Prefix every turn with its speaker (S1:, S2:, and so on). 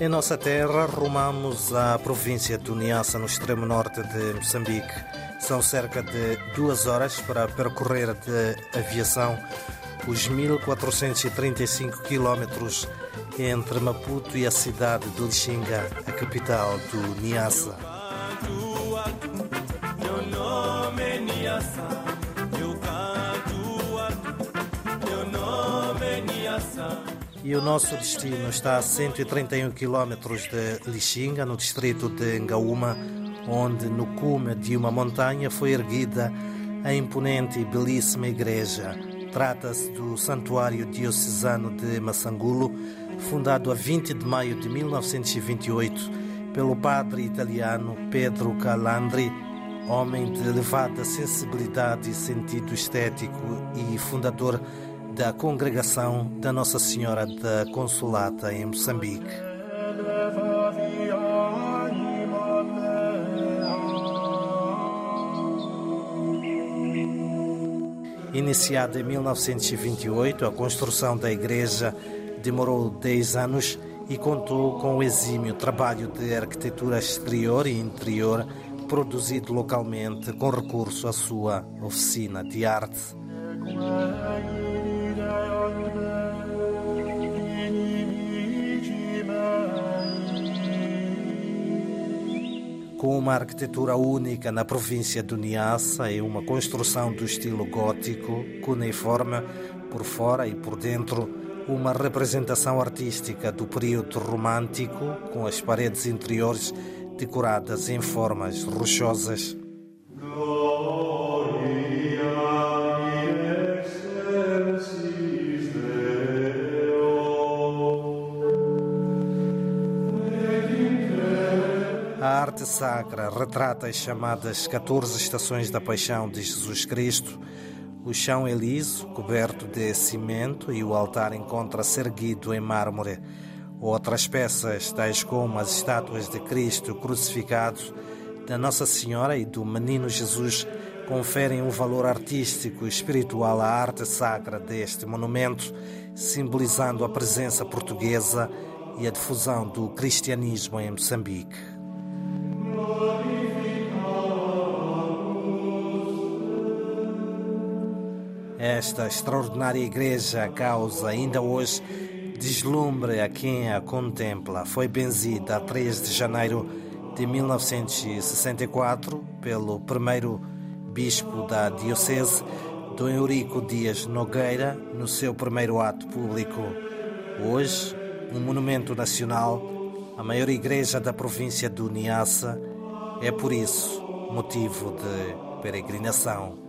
S1: Em nossa terra, rumamos à província de Niassa, no extremo norte de Moçambique. São cerca de duas horas para percorrer de aviação os 1435 quilómetros entre Maputo e a cidade de Lixinga, a capital do Niassa. E o nosso destino está a 131 quilómetros de Lixinga, no distrito de Ngaúma, onde no cume de uma montanha foi erguida a imponente e belíssima igreja. Trata-se do Santuário Diocesano de Massangulo, fundado a 20 de maio de 1928 pelo padre italiano Pedro Calandri, homem de elevada sensibilidade e sentido estético e fundador da congregação da Nossa Senhora da Consolata em Moçambique. Iniciada em 1928, a construção da igreja demorou 10 anos e contou com o exímio trabalho de arquitetura exterior e interior produzido localmente com recurso à sua oficina de arte. Com uma arquitetura única na província do Niassa e uma construção do estilo gótico, cuneiforme por fora e por dentro, uma representação artística do período romântico, com as paredes interiores decoradas em formas rochosas. Arte sacra retrata as chamadas 14 estações da paixão de Jesus Cristo. O chão é liso, coberto de cimento, e o altar encontra-se erguido em mármore. Outras peças, tais como as estátuas de Cristo crucificado, da Nossa Senhora e do Menino Jesus, conferem um valor artístico e espiritual à arte sacra deste monumento, simbolizando a presença portuguesa e a difusão do cristianismo em Moçambique. Esta extraordinária igreja causa ainda hoje deslumbre a quem a contempla. Foi benzida a 3 de janeiro de 1964 pelo primeiro bispo da Diocese, Dom Eurico Dias Nogueira, no seu primeiro ato público. Hoje, um monumento nacional, a maior igreja da província do Niassa, é por isso motivo de peregrinação.